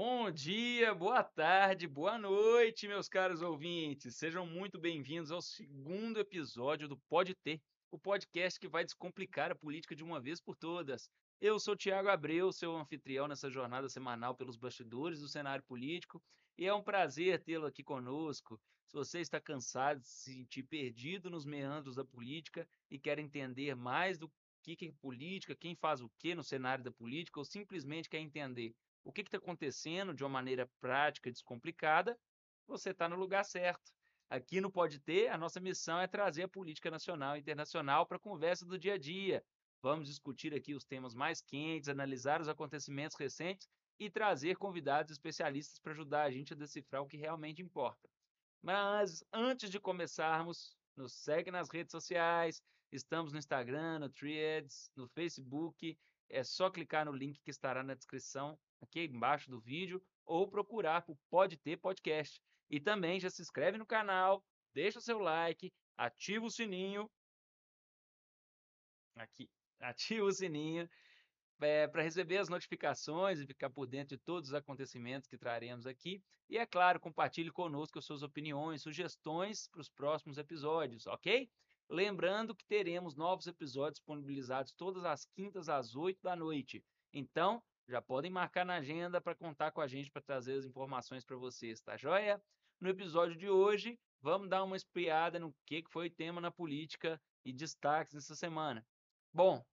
Bom dia, boa tarde, boa noite, meus caros ouvintes. Sejam muito bem-vindos ao segundo episódio do Pode Ter, o podcast que vai descomplicar a política de uma vez por todas. Eu sou Tiago Abreu, seu anfitrião nessa jornada semanal pelos bastidores do cenário político, e é um prazer tê-lo aqui conosco. Se você está cansado de se sentir perdido nos meandros da política e quer entender mais do que é política, quem faz o que no cenário da política, ou simplesmente quer entender o que está acontecendo de uma maneira prática e descomplicada, você está no lugar certo. Aqui no Pode Ter, a nossa missão é trazer a política nacional e internacional para a conversa do dia a dia. Vamos discutir aqui os temas mais quentes, analisar os acontecimentos recentes e trazer convidados especialistas para ajudar a gente a decifrar o que realmente importa. Mas antes de começarmos, nos segue nas redes sociais, estamos no Instagram, no Threads, no Facebook, é só clicar no link que estará na descrição aqui embaixo do vídeo ou procurar por Pode Ter Podcast. E também já se inscreve no canal, deixa o seu like, ativa o sininho. Aqui, ativa o sininho é, para receber as notificações e ficar por dentro de todos os acontecimentos que traremos aqui. E é claro, compartilhe conosco as suas opiniões, sugestões para os próximos episódios, ok? Lembrando que teremos novos episódios disponibilizados todas as quintas às 8 da noite. Então, já podem marcar na agenda para contar com a gente para trazer as informações para vocês, tá joia? No episódio de hoje, vamos dar uma espiada no que foi tema na política e destaques nessa semana. Bom,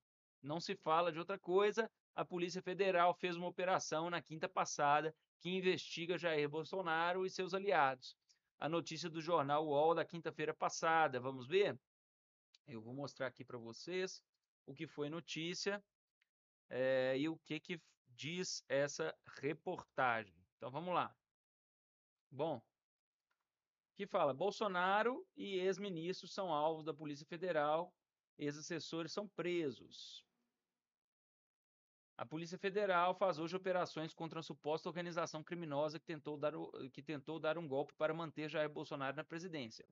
não se fala de outra coisa, a Polícia Federal fez uma operação na quinta passada que investiga Jair Bolsonaro e seus aliados. A notícia do jornal UOL da quinta-feira passada, vamos ver? Eu vou mostrar aqui para vocês o que foi notícia é, e o que, que diz essa reportagem. Então vamos lá. Bom, que fala: Bolsonaro e ex-ministros são alvos da Polícia Federal, ex-assessores são presos. A Polícia Federal faz hoje operações contra uma suposta organização criminosa que tentou dar, que tentou dar um golpe para manter Jair Bolsonaro na presidência.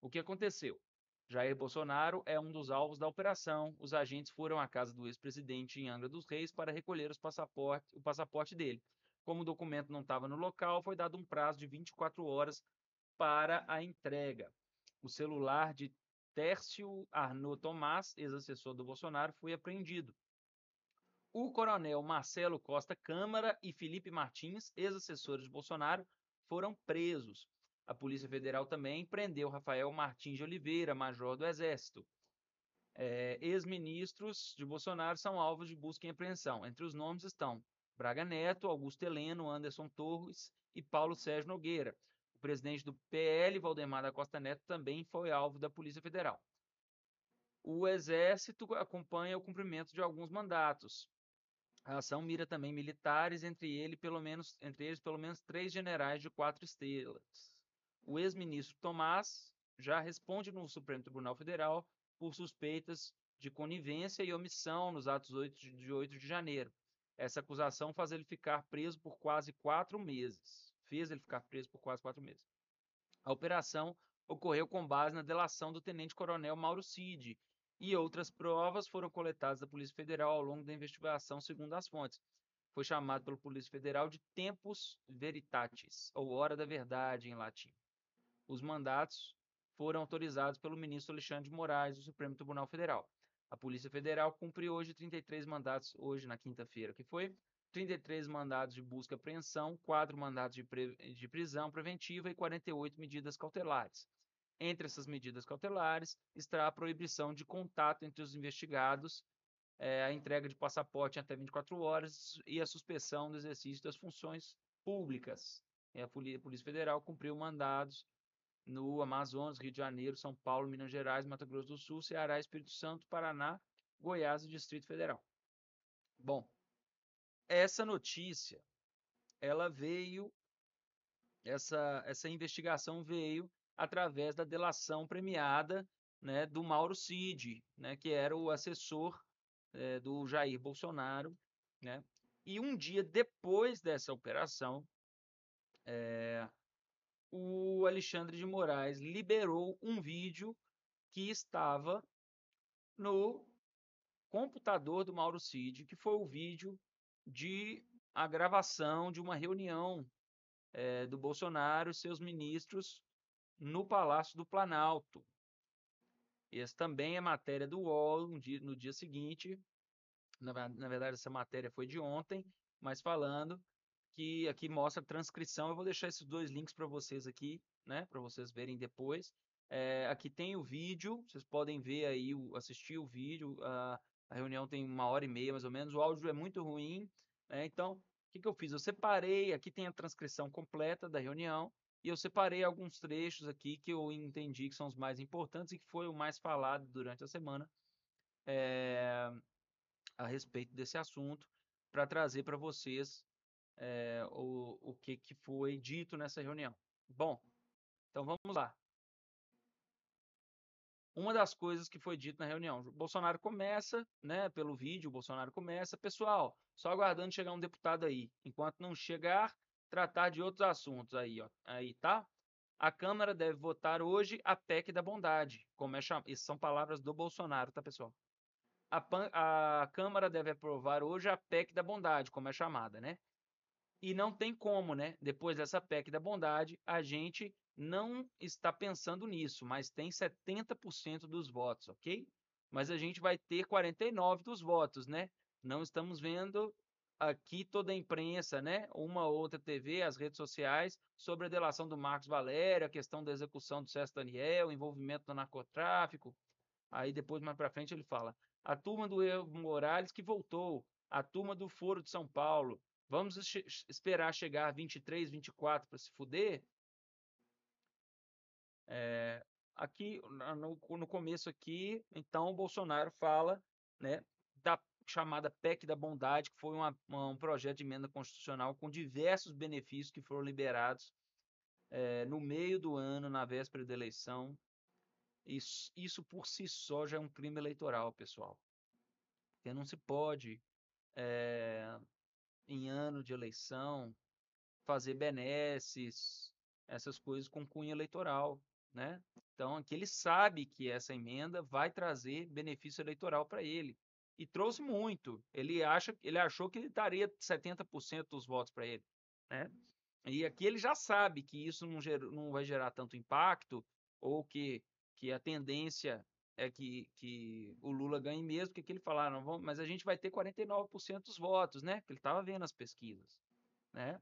O que aconteceu? Jair Bolsonaro é um dos alvos da operação. Os agentes foram à casa do ex-presidente em Angra dos Reis para recolher passaporte, o passaporte dele. Como o documento não estava no local, foi dado um prazo de 24 horas para a entrega. O celular de Tércio Arnaud Tomás, ex-assessor do Bolsonaro, foi apreendido. O coronel Marcelo Costa Câmara e Felipe Martins, ex-assessores de Bolsonaro, foram presos. A Polícia Federal também prendeu Rafael Martins de Oliveira, major do Exército. É, Ex-ministros de Bolsonaro são alvos de busca e apreensão. Entre os nomes estão Braga Neto, Augusto Heleno, Anderson Torres e Paulo Sérgio Nogueira. O presidente do PL, Valdemar da Costa Neto, também foi alvo da Polícia Federal. O Exército acompanha o cumprimento de alguns mandatos. A ação mira também militares, entre, ele, pelo menos, entre eles pelo menos três generais de quatro estrelas o ex-ministro Tomás já responde no Supremo Tribunal Federal por suspeitas de conivência e omissão nos atos 8 de 8 de janeiro. Essa acusação faz ele ficar preso por quase quatro meses. Fez ele ficar preso por quase quatro meses. A operação ocorreu com base na delação do tenente-coronel Mauro Cid, e outras provas foram coletadas da Polícia Federal ao longo da investigação, segundo as fontes. Foi chamado pela Polícia Federal de tempus veritatis, ou hora da verdade em latim. Os mandatos foram autorizados pelo ministro Alexandre de Moraes do Supremo Tribunal Federal. A Polícia Federal cumpriu hoje 33 mandatos, hoje na quinta-feira, que foi 33 mandados de busca e apreensão, 4 mandados de, de prisão preventiva e 48 medidas cautelares. Entre essas medidas cautelares está a proibição de contato entre os investigados, é, a entrega de passaporte até 24 horas e a suspensão do exercício das funções públicas. É, a Polícia Federal cumpriu mandados no Amazonas, Rio de Janeiro, São Paulo, Minas Gerais, Mato Grosso do Sul, Ceará, Espírito Santo, Paraná, Goiás e Distrito Federal. Bom, essa notícia, ela veio, essa, essa investigação veio através da delação premiada né, do Mauro Cid, né, que era o assessor é, do Jair Bolsonaro. Né, e um dia depois dessa operação, é, o Alexandre de Moraes liberou um vídeo que estava no computador do Mauro Cid, que foi o vídeo de a gravação de uma reunião é, do Bolsonaro e seus ministros no Palácio do Planalto. Esse também é matéria do UOL no dia, no dia seguinte. Na, na verdade, essa matéria foi de ontem, mas falando que aqui mostra a transcrição. Eu vou deixar esses dois links para vocês aqui, né, para vocês verem depois. É, aqui tem o vídeo, vocês podem ver aí, assistir o vídeo. A, a reunião tem uma hora e meia mais ou menos. O áudio é muito ruim, né? Então, o que, que eu fiz? Eu separei, aqui tem a transcrição completa da reunião e eu separei alguns trechos aqui que eu entendi que são os mais importantes e que foi o mais falado durante a semana é, a respeito desse assunto para trazer para vocês é, o, o que, que foi dito nessa reunião. Bom, então vamos lá. Uma das coisas que foi dito na reunião, o Bolsonaro começa, né, pelo vídeo, o Bolsonaro começa, pessoal, só aguardando chegar um deputado aí. Enquanto não chegar, tratar de outros assuntos aí, ó, aí, tá? A Câmara deve votar hoje a PEC da bondade, como é chamado. Essas são palavras do Bolsonaro, tá, pessoal? A, a Câmara deve aprovar hoje a PEC da bondade, como é chamada, né? E não tem como, né? Depois dessa PEC da bondade, a gente não está pensando nisso, mas tem 70% dos votos, ok? Mas a gente vai ter 49 dos votos, né? Não estamos vendo aqui toda a imprensa, né? Uma ou outra TV, as redes sociais, sobre a delação do Marcos Valério, a questão da execução do César Daniel, envolvimento no narcotráfico. Aí depois, mais para frente, ele fala: a turma do Evo Morales que voltou, a turma do Foro de São Paulo, Vamos esperar chegar 23, 24 para se fuder? É, aqui no, no, começo aqui, então o Bolsonaro fala, né, da chamada PEC da bondade, que foi uma, uma, um projeto de emenda constitucional com diversos benefícios que foram liberados é, no meio do ano, na véspera da eleição. Isso, isso por si só já é um crime eleitoral, pessoal. Porque não se pode é, em ano de eleição, fazer benesses, essas coisas com cunho eleitoral, né? Então, aqui ele sabe que essa emenda vai trazer benefício eleitoral para ele. E trouxe muito. Ele acha, ele achou que ele daria 70% dos votos para ele, né? E aqui ele já sabe que isso não, não vai gerar tanto impacto ou que, que a tendência é que, que o Lula ganhe mesmo, que, ele falaram, vamos, mas a gente vai ter 49% dos votos, né? Que ele estava vendo as pesquisas, né?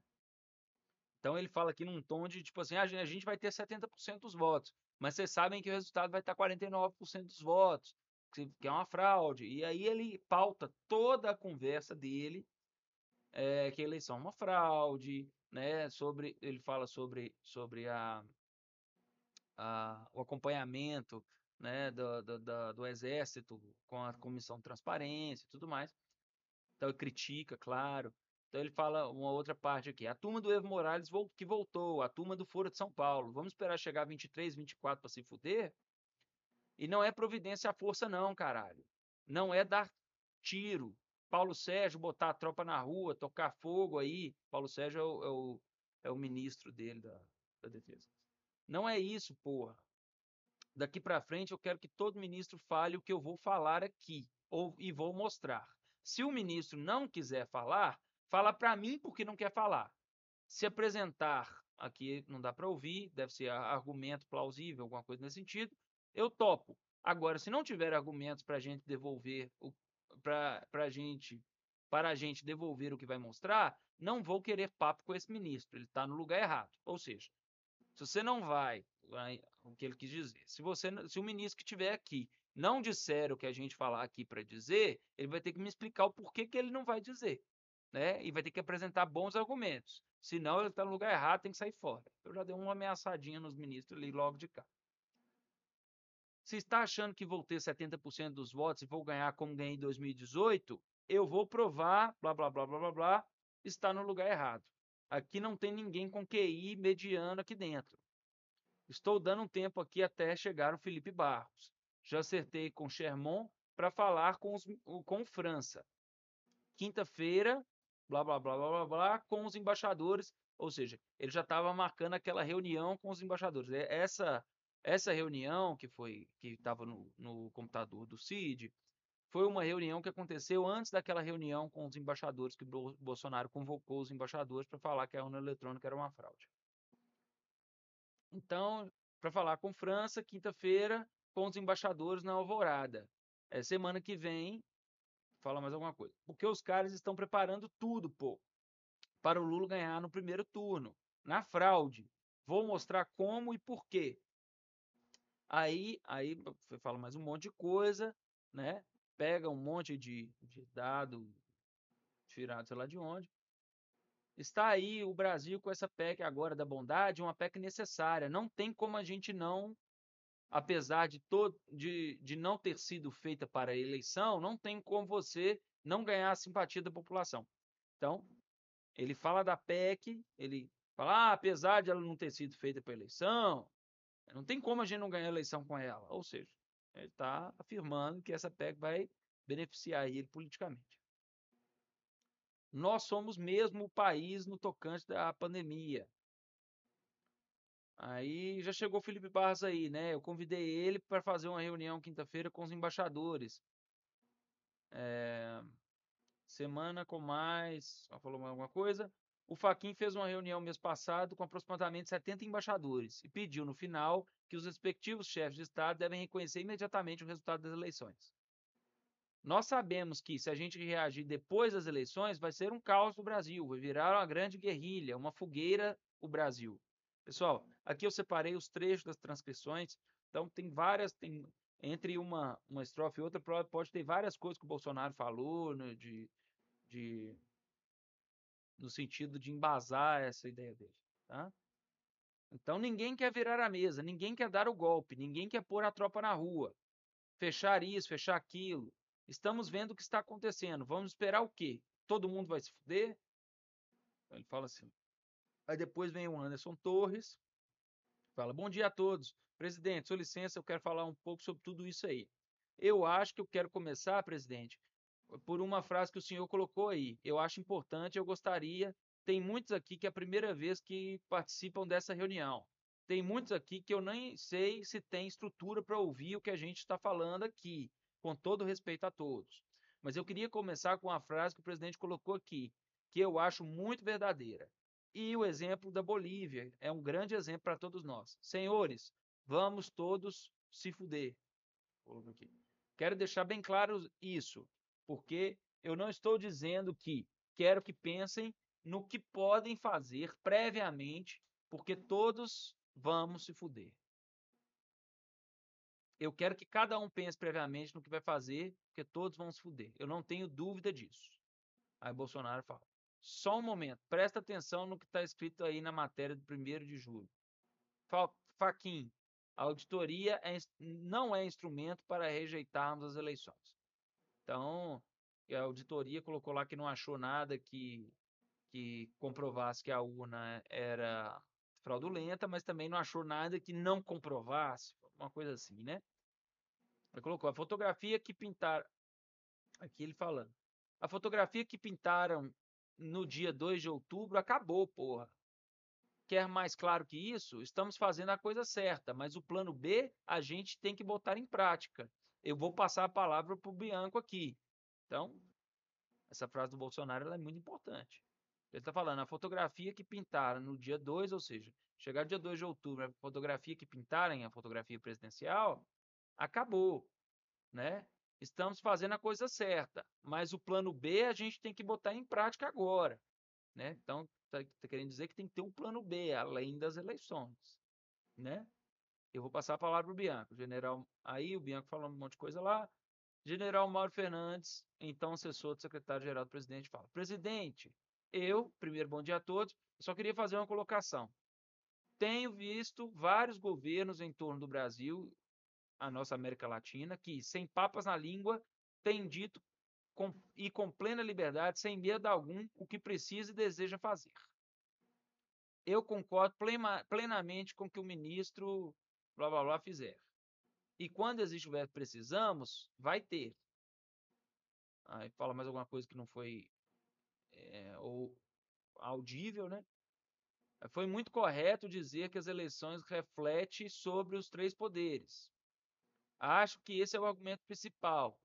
Então ele fala aqui num tom de tipo assim, ah, a gente vai ter 70% dos votos, mas vocês sabem que o resultado vai estar 49% dos votos, que é uma fraude. E aí ele pauta toda a conversa dele, é, que a eleição é uma fraude, né? Sobre, ele fala sobre, sobre a, a, o acompanhamento né, do, do, do, do Exército com a Comissão de Transparência e tudo mais. Então ele critica, claro. Então ele fala uma outra parte aqui. A turma do Evo Morales que voltou, a turma do Foro de São Paulo. Vamos esperar chegar 23, 24 para se fuder? E não é providência à força, não, caralho. Não é dar tiro. Paulo Sérgio botar a tropa na rua, tocar fogo aí. Paulo Sérgio é o, é o, é o ministro dele da, da defesa. Não é isso, porra daqui para frente eu quero que todo ministro fale o que eu vou falar aqui ou, e vou mostrar. Se o ministro não quiser falar, fala para mim porque não quer falar. Se apresentar aqui não dá para ouvir, deve ser argumento plausível, alguma coisa nesse sentido, eu topo. Agora, se não tiver argumentos para a gente devolver para a gente para a gente devolver o que vai mostrar, não vou querer papo com esse ministro. Ele está no lugar errado. Ou seja, se você não vai o que ele quis dizer. Se você, se o ministro que estiver aqui não disser o que a gente falar aqui para dizer, ele vai ter que me explicar o porquê que ele não vai dizer, né? E vai ter que apresentar bons argumentos. Senão ele está no lugar errado, tem que sair fora. Eu já dei uma ameaçadinha nos ministros ali logo de cá. Se está achando que vou ter 70% dos votos e vou ganhar como ganhei em 2018, eu vou provar, blá blá blá blá blá blá, está no lugar errado. Aqui não tem ninguém com QI mediano aqui dentro. Estou dando um tempo aqui até chegar o Felipe Barros. Já acertei com Sherman para falar com, os, com França. Quinta-feira, blá, blá, blá, blá, blá, blá, com os embaixadores. Ou seja, ele já estava marcando aquela reunião com os embaixadores. Essa, essa reunião que foi que estava no, no computador do CID foi uma reunião que aconteceu antes daquela reunião com os embaixadores, que Bolsonaro convocou os embaixadores para falar que a urna eletrônica era uma fraude. Então, para falar com França, quinta-feira, com os embaixadores na Alvorada. É, semana que vem, fala mais alguma coisa. Porque os caras estão preparando tudo, pô, para o Lula ganhar no primeiro turno, na fraude. Vou mostrar como e por quê. Aí, aí fala mais um monte de coisa, né? pega um monte de, de dado tirado sei lá de onde. Está aí o Brasil com essa PEC agora da bondade, uma PEC necessária. Não tem como a gente não, apesar de, todo, de, de não ter sido feita para a eleição, não tem como você não ganhar a simpatia da população. Então, ele fala da PEC, ele fala, ah, apesar de ela não ter sido feita para eleição, não tem como a gente não ganhar a eleição com ela. Ou seja, ele está afirmando que essa PEC vai beneficiar ele politicamente. Nós somos mesmo o país no tocante da pandemia. Aí já chegou o Felipe Barros aí, né? Eu convidei ele para fazer uma reunião quinta-feira com os embaixadores. É... Semana com mais. Falou mais alguma coisa? O Faquin fez uma reunião mês passado com aproximadamente 70 embaixadores e pediu no final que os respectivos chefes de Estado devem reconhecer imediatamente o resultado das eleições. Nós sabemos que, se a gente reagir depois das eleições, vai ser um caos no Brasil, vai virar uma grande guerrilha, uma fogueira o Brasil. Pessoal, aqui eu separei os trechos das transcrições, então tem várias, tem entre uma, uma estrofe e outra, pode ter várias coisas que o Bolsonaro falou, né, de, de no sentido de embasar essa ideia dele, tá? Então ninguém quer virar a mesa, ninguém quer dar o golpe, ninguém quer pôr a tropa na rua, fechar isso, fechar aquilo. Estamos vendo o que está acontecendo. Vamos esperar o quê? Todo mundo vai se fuder? Ele fala assim. Aí depois vem o Anderson Torres, fala: Bom dia a todos. Presidente, sua licença, eu quero falar um pouco sobre tudo isso aí. Eu acho que eu quero começar, presidente, por uma frase que o senhor colocou aí. Eu acho importante, eu gostaria. Tem muitos aqui que é a primeira vez que participam dessa reunião. Tem muitos aqui que eu nem sei se tem estrutura para ouvir o que a gente está falando aqui, com todo respeito a todos. Mas eu queria começar com uma frase que o presidente colocou aqui, que eu acho muito verdadeira. E o exemplo da Bolívia é um grande exemplo para todos nós. Senhores, vamos todos se fuder. Quero deixar bem claro isso porque eu não estou dizendo que quero que pensem no que podem fazer previamente, porque todos vamos se fuder. Eu quero que cada um pense previamente no que vai fazer, porque todos vão se fuder. Eu não tenho dúvida disso. Aí Bolsonaro fala: só um momento, presta atenção no que está escrito aí na matéria do 1 de julho. Faquin, a auditoria é, não é instrumento para rejeitarmos as eleições. Então, a auditoria colocou lá que não achou nada que, que comprovasse que a urna era fraudulenta, mas também não achou nada que não comprovasse, uma coisa assim, né? Ele colocou a fotografia que pintaram. Aqui ele falando. A fotografia que pintaram no dia 2 de outubro acabou, porra. Quer mais claro que isso? Estamos fazendo a coisa certa, mas o plano B a gente tem que botar em prática eu vou passar a palavra para o Bianco aqui. Então, essa frase do Bolsonaro é muito importante. Ele está falando, a fotografia que pintaram no dia 2, ou seja, chegar dia 2 de outubro, a fotografia que pintarem, a fotografia presidencial, acabou, né? Estamos fazendo a coisa certa, mas o plano B a gente tem que botar em prática agora, né? Então, está tá querendo dizer que tem que ter um plano B, além das eleições, né? Eu vou passar a palavra para o Bianco. General, aí o Bianco falou um monte de coisa lá. General Mauro Fernandes, então assessor do secretário-geral do presidente, fala: Presidente, eu, primeiro bom dia a todos, só queria fazer uma colocação. Tenho visto vários governos em torno do Brasil, a nossa América Latina, que, sem papas na língua, têm dito com, e com plena liberdade, sem medo algum, o que precisa e deseja fazer. Eu concordo plena, plenamente com o que o ministro blá blá blá fizer. E quando existe o verbo precisamos, vai ter. Aí fala mais alguma coisa que não foi é, ou audível, né? Foi muito correto dizer que as eleições refletem sobre os três poderes. Acho que esse é o argumento principal.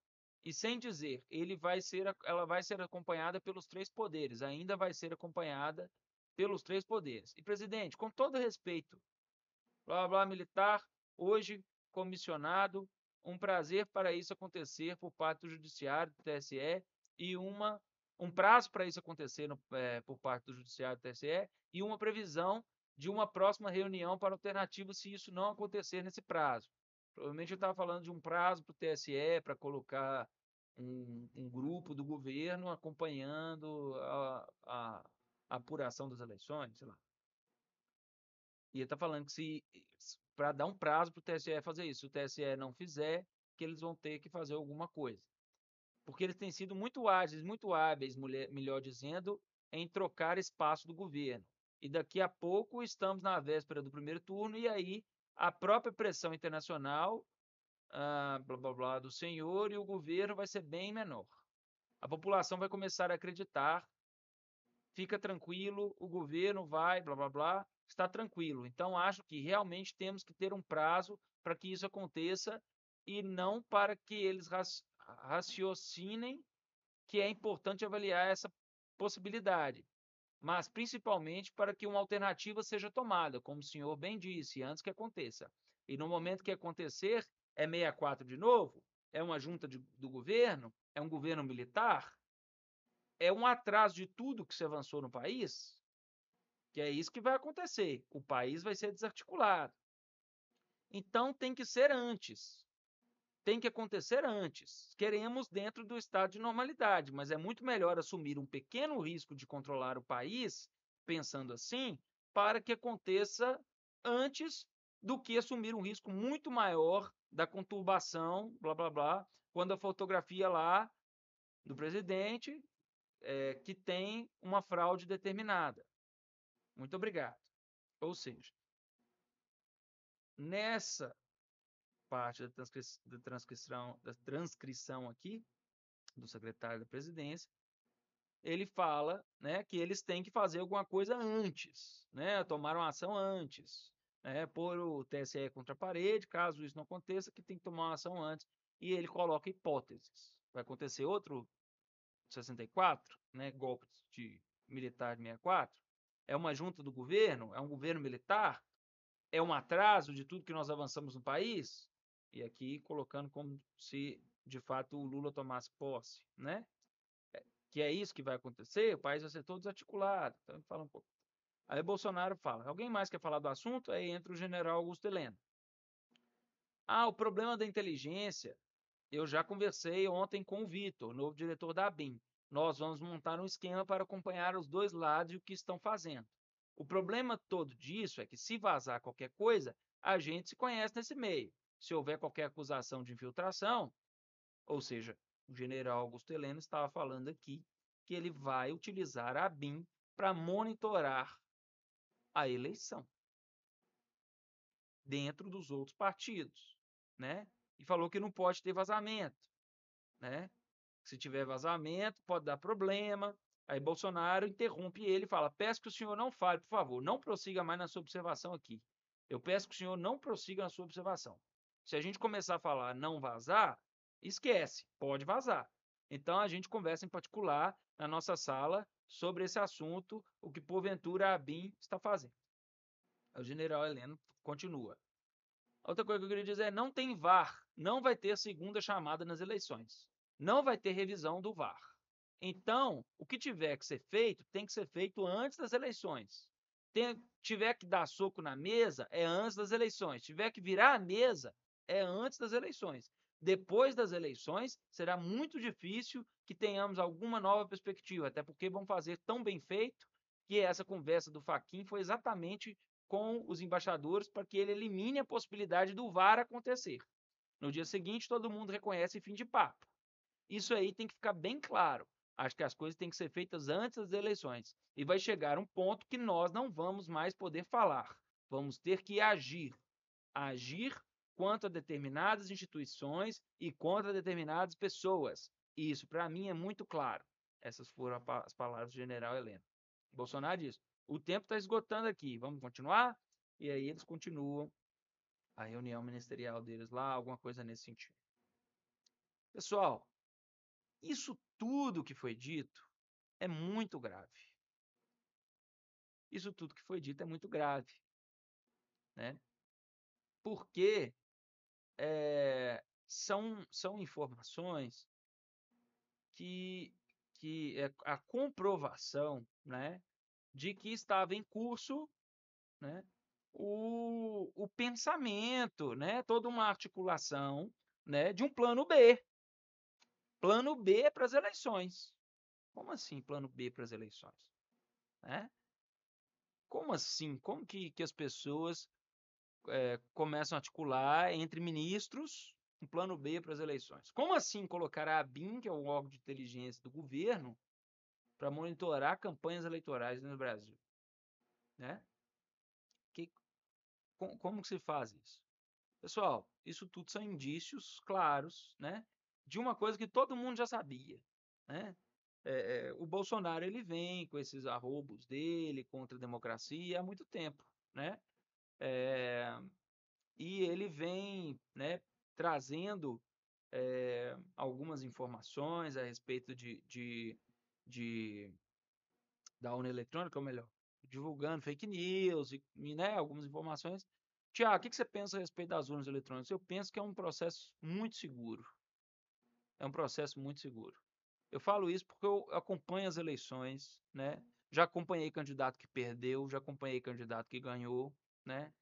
e sem dizer, ele vai ser, ela vai ser acompanhada pelos três poderes, ainda vai ser acompanhada pelos três poderes. E presidente, com todo respeito, blá blá militar, hoje comissionado, um prazer para isso acontecer por parte do judiciário do TSE e uma um prazo para isso acontecer no, é, por parte do judiciário do TSE e uma previsão de uma próxima reunião para alternativa se isso não acontecer nesse prazo. Provavelmente eu estava falando de um prazo para o TSE para colocar um, um, grupo do governo acompanhando a, a, a apuração das eleições, sei lá. E ele está falando que se para dar um prazo para o TSE fazer isso, se o TSE não fizer, que eles vão ter que fazer alguma coisa. Porque eles têm sido muito ágeis, muito hábeis, melhor dizendo, em trocar espaço do governo. E daqui a pouco estamos na véspera do primeiro turno, e aí a própria pressão internacional, ah, blá, blá, blá, do senhor e o governo vai ser bem menor. A população vai começar a acreditar, fica tranquilo, o governo vai, blá, blá, blá, está tranquilo. Então, acho que realmente temos que ter um prazo para que isso aconteça e não para que eles raciocinem que é importante avaliar essa possibilidade mas principalmente para que uma alternativa seja tomada, como o senhor bem disse, antes que aconteça. E no momento que acontecer, é 64 de novo? É uma junta de, do governo? É um governo militar? É um atraso de tudo que se avançou no país? Que é isso que vai acontecer. O país vai ser desarticulado. Então tem que ser antes tem que acontecer antes. Queremos dentro do estado de normalidade, mas é muito melhor assumir um pequeno risco de controlar o país, pensando assim, para que aconteça antes do que assumir um risco muito maior da conturbação, blá blá blá, quando a fotografia lá do presidente é, que tem uma fraude determinada. Muito obrigado. Ou seja, nessa parte da, transcri da, transcrição, da transcrição aqui, do secretário da presidência, ele fala né, que eles têm que fazer alguma coisa antes, né, tomar uma ação antes, né, pôr o TSE contra a parede, caso isso não aconteça, que tem que tomar uma ação antes, e ele coloca hipóteses. Vai acontecer outro 64, né, golpe de militar de 64? É uma junta do governo? É um governo militar? É um atraso de tudo que nós avançamos no país? E aqui colocando como se de fato o Lula tomasse posse, né? É, que é isso que vai acontecer, o país vai ser todo desarticulado. Então, fala um pouco. Aí Bolsonaro fala: alguém mais quer falar do assunto? Aí entra o general Augusto Heleno. Ah, o problema da inteligência. Eu já conversei ontem com o Vitor, novo diretor da ABIN. Nós vamos montar um esquema para acompanhar os dois lados e o que estão fazendo. O problema todo disso é que, se vazar qualquer coisa, a gente se conhece nesse meio se houver qualquer acusação de infiltração, ou seja, o general Augusto Heleno estava falando aqui que ele vai utilizar a BIM para monitorar a eleição dentro dos outros partidos, né? E falou que não pode ter vazamento, né? Se tiver vazamento, pode dar problema. Aí Bolsonaro interrompe ele e fala: Peço que o senhor não fale, por favor, não prossiga mais na sua observação aqui. Eu peço que o senhor não prossiga na sua observação. Se a gente começar a falar não vazar, esquece, pode vazar. Então a gente conversa em particular na nossa sala sobre esse assunto, o que porventura a BIM está fazendo. O general Heleno continua. Outra coisa que eu queria dizer é: não tem VAR, não vai ter segunda chamada nas eleições. Não vai ter revisão do VAR. Então, o que tiver que ser feito, tem que ser feito antes das eleições. Tem, tiver que dar soco na mesa, é antes das eleições. Tiver que virar a mesa, é antes das eleições. Depois das eleições, será muito difícil que tenhamos alguma nova perspectiva, até porque vão fazer tão bem feito que essa conversa do Faquin foi exatamente com os embaixadores para que ele elimine a possibilidade do VAR acontecer. No dia seguinte, todo mundo reconhece fim de papo. Isso aí tem que ficar bem claro. Acho que as coisas têm que ser feitas antes das eleições. E vai chegar um ponto que nós não vamos mais poder falar. Vamos ter que agir. Agir quanto a determinadas instituições e contra determinadas pessoas. Isso, para mim, é muito claro. Essas foram as palavras do general Heleno. Bolsonaro diz: o tempo está esgotando aqui, vamos continuar? E aí eles continuam a reunião ministerial deles lá, alguma coisa nesse sentido. Pessoal, Isso tudo que foi dito é muito grave. Isso tudo que foi dito é muito grave, né? Porque é, são, são informações que, que é a comprovação, né, de que estava em curso, né, o, o pensamento, né, toda uma articulação, né, de um plano B. Plano B para as eleições. Como assim plano B para as eleições? Né? Como assim? Como que, que as pessoas é, começam a articular entre ministros um plano B para as eleições? Como assim colocar a ABIN, que é o órgão de inteligência do governo, para monitorar campanhas eleitorais no Brasil? Né? Que, com, como que se faz isso? Pessoal, isso tudo são indícios claros, né, de uma coisa que todo mundo já sabia, né? É, é, o Bolsonaro ele vem com esses arrobos dele contra a democracia há muito tempo, né? É, e ele vem, né, trazendo é, algumas informações a respeito de, de, de da urna eletrônica, ou melhor, divulgando fake news e, né, algumas informações. Tiago, o que, que você pensa a respeito das urnas eletrônicas? Eu penso que é um processo muito seguro. É um processo muito seguro. Eu falo isso porque eu acompanho as eleições, né? Já acompanhei candidato que perdeu, já acompanhei candidato que ganhou, né?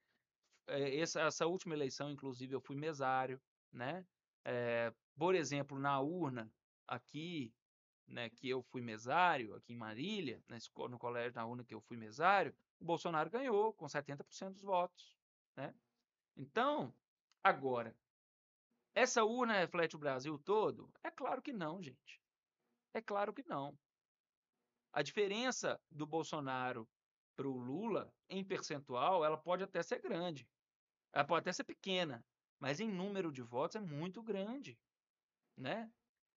É, essa, essa última eleição, inclusive, eu fui mesário, né? É, por exemplo, na urna aqui, né, que eu fui mesário, aqui em Marília, no colégio na urna que eu fui mesário, o Bolsonaro ganhou com 70% dos votos, né? Então, agora, essa urna reflete o Brasil todo? É claro que não, gente. É claro que não. A diferença do Bolsonaro para o Lula, em percentual, ela pode até ser grande. Ela pode até ser pequena, mas em número de votos é muito grande, né?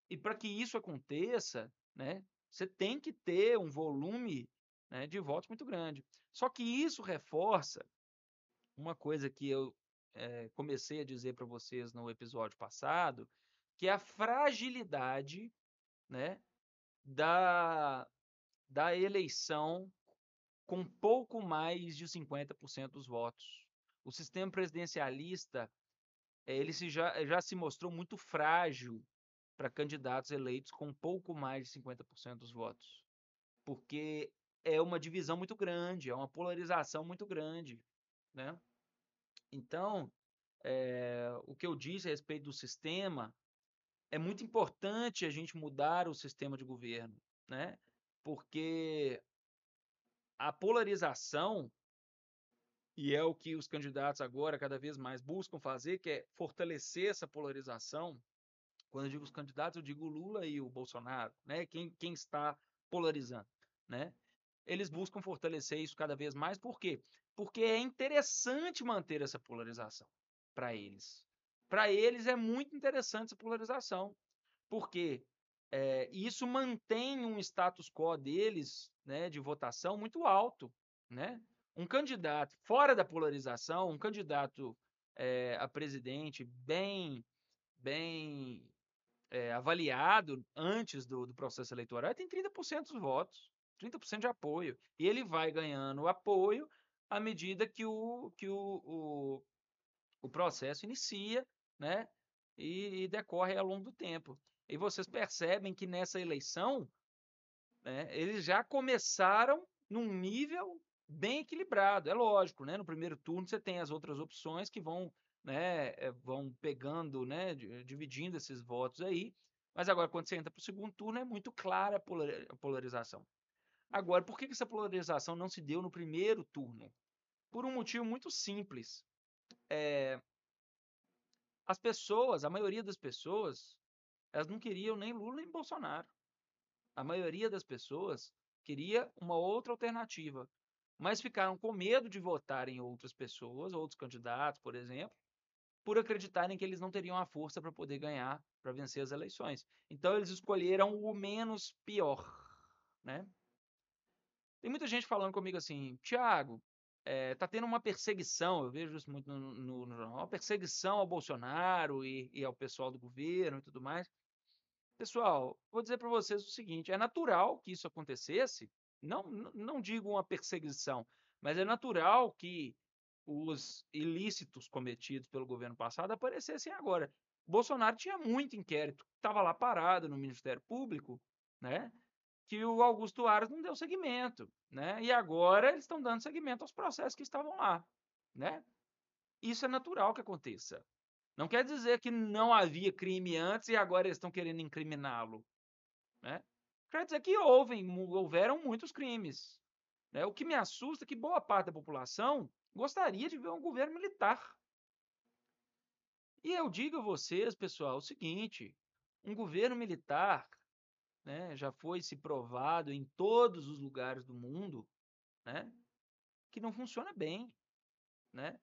E para que isso aconteça, né, você tem que ter um volume né, de votos muito grande. Só que isso reforça uma coisa que eu é, comecei a dizer para vocês no episódio passado, que é a fragilidade né, da, da eleição com pouco mais de 50% dos votos. O sistema presidencialista eh, ele se já, já se mostrou muito frágil para candidatos eleitos com pouco mais de 50% dos votos, porque é uma divisão muito grande, é uma polarização muito grande, né? Então, é, o que eu disse a respeito do sistema é muito importante a gente mudar o sistema de governo, né? Porque a polarização e é o que os candidatos agora cada vez mais buscam fazer, que é fortalecer essa polarização. Quando eu digo os candidatos, eu digo o Lula e o Bolsonaro, né? Quem, quem está polarizando, né? Eles buscam fortalecer isso cada vez mais, por quê? Porque é interessante manter essa polarização para eles, para eles é muito interessante essa polarização, porque é, isso mantém um status quo deles né, de votação muito alto. Né? Um candidato fora da polarização, um candidato é, a presidente bem, bem é, avaliado antes do, do, processo eleitoral, tem 30% dos votos, 30% de apoio. E ele vai ganhando apoio à medida que o, que o, o, o processo inicia né? E, e, decorre ao longo do tempo. E vocês percebem que nessa eleição, né, eles já começaram num nível bem equilibrado. É lógico, né? No primeiro turno você tem as outras opções que vão, né, eh, vão pegando, né, dividindo esses votos aí. Mas agora, quando você entra para o segundo turno, é muito clara a polarização. Agora, por que essa polarização não se deu no primeiro turno? Por um motivo muito simples. É, as pessoas, a maioria das pessoas, elas não queriam nem Lula nem Bolsonaro. A maioria das pessoas queria uma outra alternativa, mas ficaram com medo de votar em outras pessoas, outros candidatos, por exemplo, por acreditarem que eles não teriam a força para poder ganhar, para vencer as eleições. Então eles escolheram o menos pior, né? Tem muita gente falando comigo assim, Tiago, é, tá tendo uma perseguição, eu vejo isso muito no jornal, uma perseguição ao Bolsonaro e, e, ao pessoal do governo e tudo mais. Pessoal, vou dizer para vocês o seguinte: é natural que isso acontecesse, não, não digo uma perseguição, mas é natural que os ilícitos cometidos pelo governo passado aparecessem agora. Bolsonaro tinha muito inquérito, estava lá parado no Ministério Público, né? Que o Augusto Aras não deu seguimento, né? E agora eles estão dando seguimento aos processos que estavam lá, né? Isso é natural que aconteça. Não quer dizer que não havia crime antes e agora eles estão querendo incriminá-lo, né? Quer dizer que houve, houveram muitos crimes. Né? O que me assusta é que boa parte da população gostaria de ver um governo militar. E eu digo a vocês, pessoal, o seguinte: um governo militar né, já foi se provado em todos os lugares do mundo né, que não funciona bem. Né?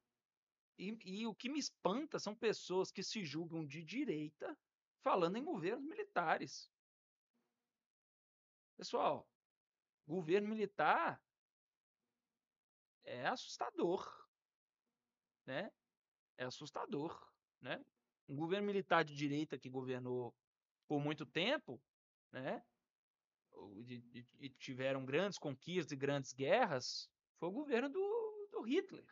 E, e o que me espanta são pessoas que se julgam de direita falando em governos militares. Pessoal, governo militar é assustador, né? É assustador, né? Um governo militar de direita que governou por muito tempo, né? E tiveram grandes conquistas e grandes guerras, foi o governo do, do Hitler,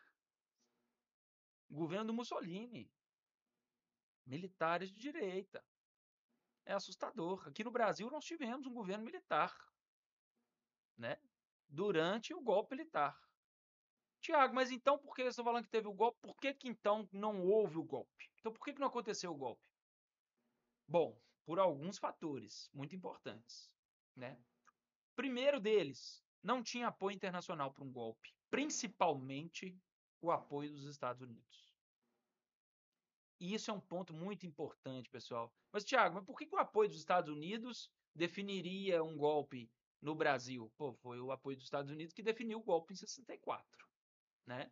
governo do Mussolini, militares de direita. É assustador. Aqui no Brasil nós tivemos um governo militar, né? Durante o golpe militar. Tiago, mas então por que eu estou falando que teve o golpe? Por que, que então não houve o golpe? Então por que, que não aconteceu o golpe? Bom, por alguns fatores muito importantes. Né? Primeiro deles, não tinha apoio internacional para um golpe, principalmente o apoio dos Estados Unidos. E isso é um ponto muito importante, pessoal. Mas, Tiago, mas por que, que o apoio dos Estados Unidos definiria um golpe no Brasil? Pô, foi o apoio dos Estados Unidos que definiu o golpe em 64 né?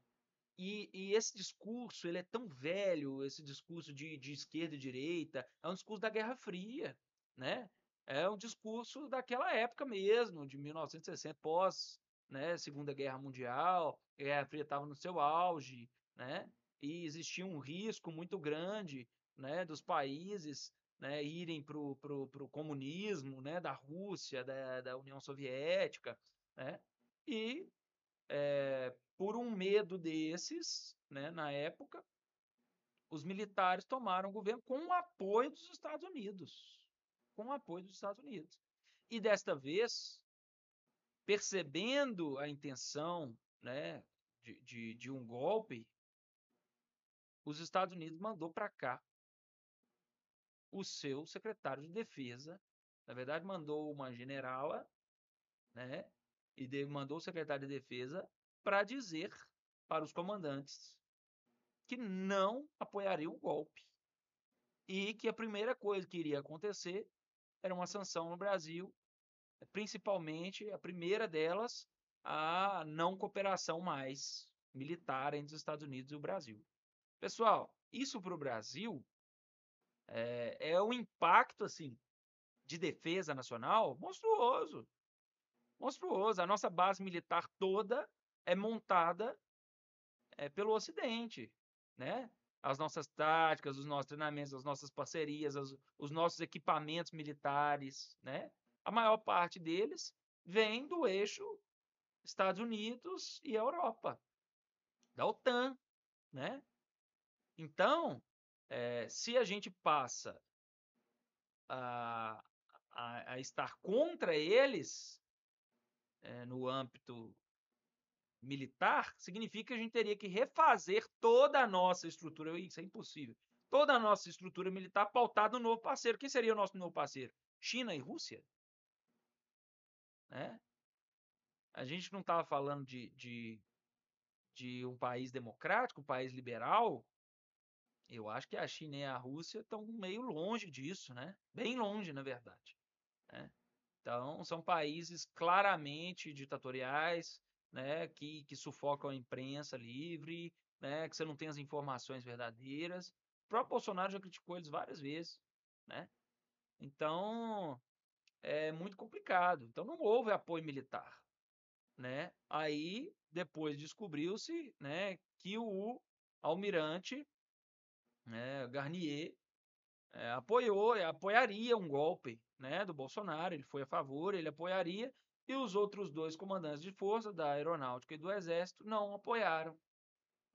E, e, esse discurso, ele é tão velho, esse discurso de, de, esquerda e direita, é um discurso da Guerra Fria, né? É um discurso daquela época mesmo, de 1960, pós né, Segunda Guerra Mundial, a Guerra Fria estava no seu auge, né? E existia um risco muito grande, né, dos países né, irem para o pro, pro comunismo, né, da Rússia, da, da União Soviética, né? E é, por um medo desses, né, na época, os militares tomaram o governo com o apoio dos Estados Unidos. Com o apoio dos Estados Unidos. E desta vez, percebendo a intenção né, de, de, de um golpe, os Estados Unidos mandou para cá o seu secretário de defesa. Na verdade, mandou uma generala, né? E mandou o secretário de defesa para dizer para os comandantes que não apoiariam o golpe e que a primeira coisa que iria acontecer era uma sanção no Brasil, principalmente a primeira delas, a não cooperação mais militar entre os Estados Unidos e o Brasil. Pessoal, isso para o Brasil é, é um impacto assim de defesa nacional monstruoso, monstruoso. A nossa base militar toda é montada é, pelo Ocidente, né? As nossas táticas, os nossos treinamentos, as nossas parcerias, as, os nossos equipamentos militares, né? A maior parte deles vem do eixo Estados Unidos e Europa, da OTAN, né? Então, é, se a gente passa a, a, a estar contra eles é, no âmbito militar, significa que a gente teria que refazer toda a nossa estrutura. Isso é impossível. Toda a nossa estrutura militar pautada no novo parceiro. Quem seria o nosso novo parceiro? China e Rússia? Né? A gente não estava falando de, de, de um país democrático, um país liberal. Eu acho que a China e a Rússia estão meio longe disso, né? Bem longe, na verdade. Né? Então, são países claramente ditatoriais, né, que, que sufocam a imprensa livre, né, que você não tem as informações verdadeiras. O próprio Bolsonaro já criticou eles várias vezes, né? Então, é muito complicado. Então, não houve apoio militar, né? Aí, depois descobriu-se, né, que o almirante né, Garnier é, apoiou, apoiaria um golpe né, do Bolsonaro, ele foi a favor, ele apoiaria, e os outros dois comandantes de força, da aeronáutica e do exército, não apoiaram,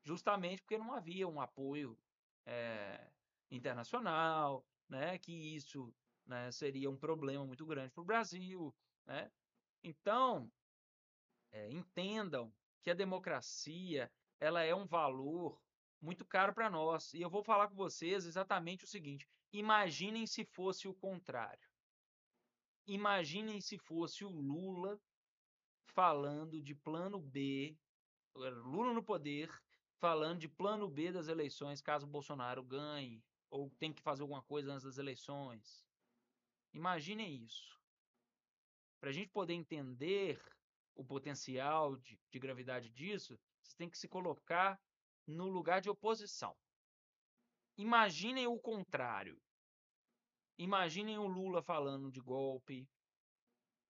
justamente porque não havia um apoio é, internacional, né, que isso né, seria um problema muito grande para o Brasil. Né? Então, é, entendam que a democracia ela é um valor muito caro para nós. E eu vou falar com vocês exatamente o seguinte: imaginem se fosse o contrário. Imaginem se fosse o Lula falando de plano B, Lula no poder, falando de plano B das eleições caso Bolsonaro ganhe, ou tem que fazer alguma coisa antes das eleições. Imaginem isso. Para a gente poder entender o potencial de, de gravidade disso, você tem que se colocar no lugar de oposição. Imaginem o contrário. Imaginem o Lula falando de golpe,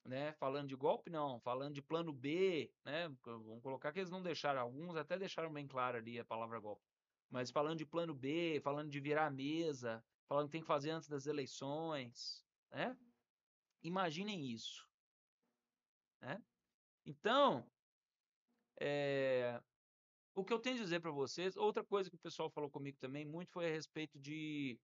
né? Falando de golpe não, falando de plano B, né? Vamos colocar que eles não deixaram alguns, até deixaram bem claro ali a palavra golpe. Mas falando de plano B, falando de virar a mesa, falando que tem que fazer antes das eleições, né? Imaginem isso, né? Então, é, o que eu tenho a dizer para vocês, outra coisa que o pessoal falou comigo também muito foi a respeito de,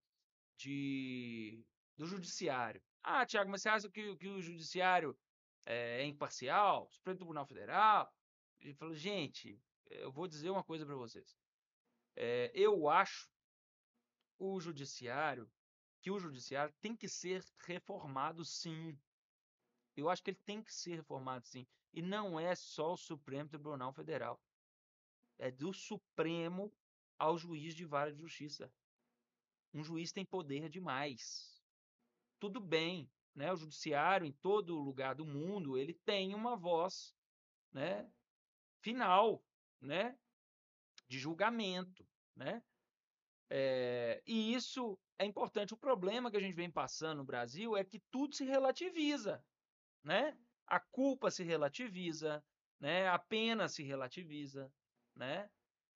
de do judiciário. Ah, Tiago, mas você acha que, que o judiciário é, é imparcial? Supremo Tribunal Federal? Ele falou, gente, eu vou dizer uma coisa para vocês. É, eu acho o judiciário que o judiciário tem que ser reformado, sim. Eu acho que ele tem que ser reformado, sim. E não é só o Supremo Tribunal Federal é do Supremo ao juiz de vara de justiça. Um juiz tem poder demais. Tudo bem, né? O judiciário em todo lugar do mundo ele tem uma voz, né? Final, né? De julgamento, né? É, e isso é importante. O problema que a gente vem passando no Brasil é que tudo se relativiza, né? A culpa se relativiza, né? A pena se relativiza, né?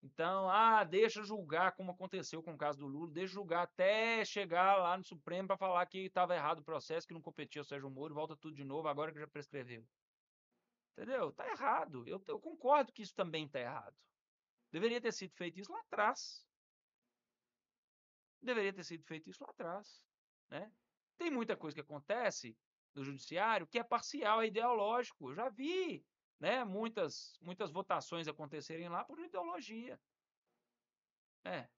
Então, ah, deixa julgar como aconteceu com o caso do Lula, deixa julgar até chegar lá no Supremo para falar que estava errado o processo, que não competia o Sérgio Moro, volta tudo de novo, agora que já prescreveu. Entendeu? Tá errado. Eu, eu concordo que isso também tá errado. Deveria ter sido feito isso lá atrás. Deveria ter sido feito isso lá atrás. Né? Tem muita coisa que acontece no judiciário que é parcial, é ideológico. Eu já vi né, muitas, muitas votações acontecerem lá por ideologia. É.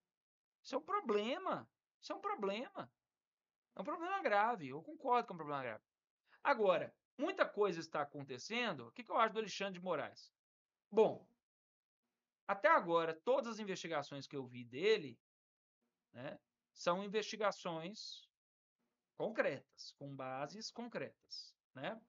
Isso é um problema. Isso é um problema. É um problema grave. Eu concordo com é um problema grave. Agora, muita coisa está acontecendo. O que, que eu acho do Alexandre de Moraes? Bom, até agora, todas as investigações que eu vi dele né, são investigações concretas, com bases concretas. Né?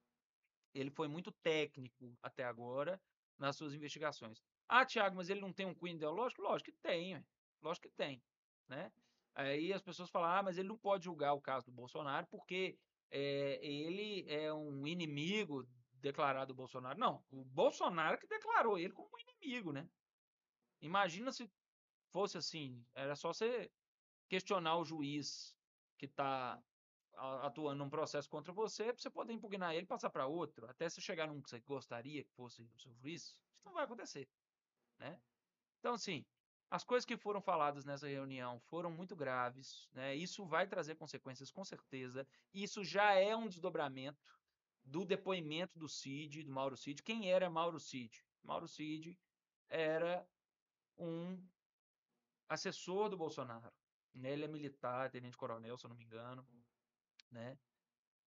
Ele foi muito técnico até agora nas suas investigações. Ah, Tiago, mas ele não tem um cunho ideológico? Lógico que tem, lógico que tem, né? Aí as pessoas falam, ah, mas ele não pode julgar o caso do Bolsonaro porque é, ele é um inimigo declarado do Bolsonaro. Não, o Bolsonaro que declarou ele como inimigo, né? Imagina se fosse assim, era só você questionar o juiz que está atuando num processo contra você, você poder impugnar ele e passar para outro, até você chegar num que você gostaria que fosse o seu juiz, isso não vai acontecer, né? Então, assim, as coisas que foram faladas nessa reunião foram muito graves, né? Isso vai trazer consequências com certeza. Isso já é um desdobramento do depoimento do Cid, do Mauro Cid. Quem era Mauro Cid? Mauro Cid era um assessor do Bolsonaro. Ele é militar, tenente coronel, se eu não me engano né?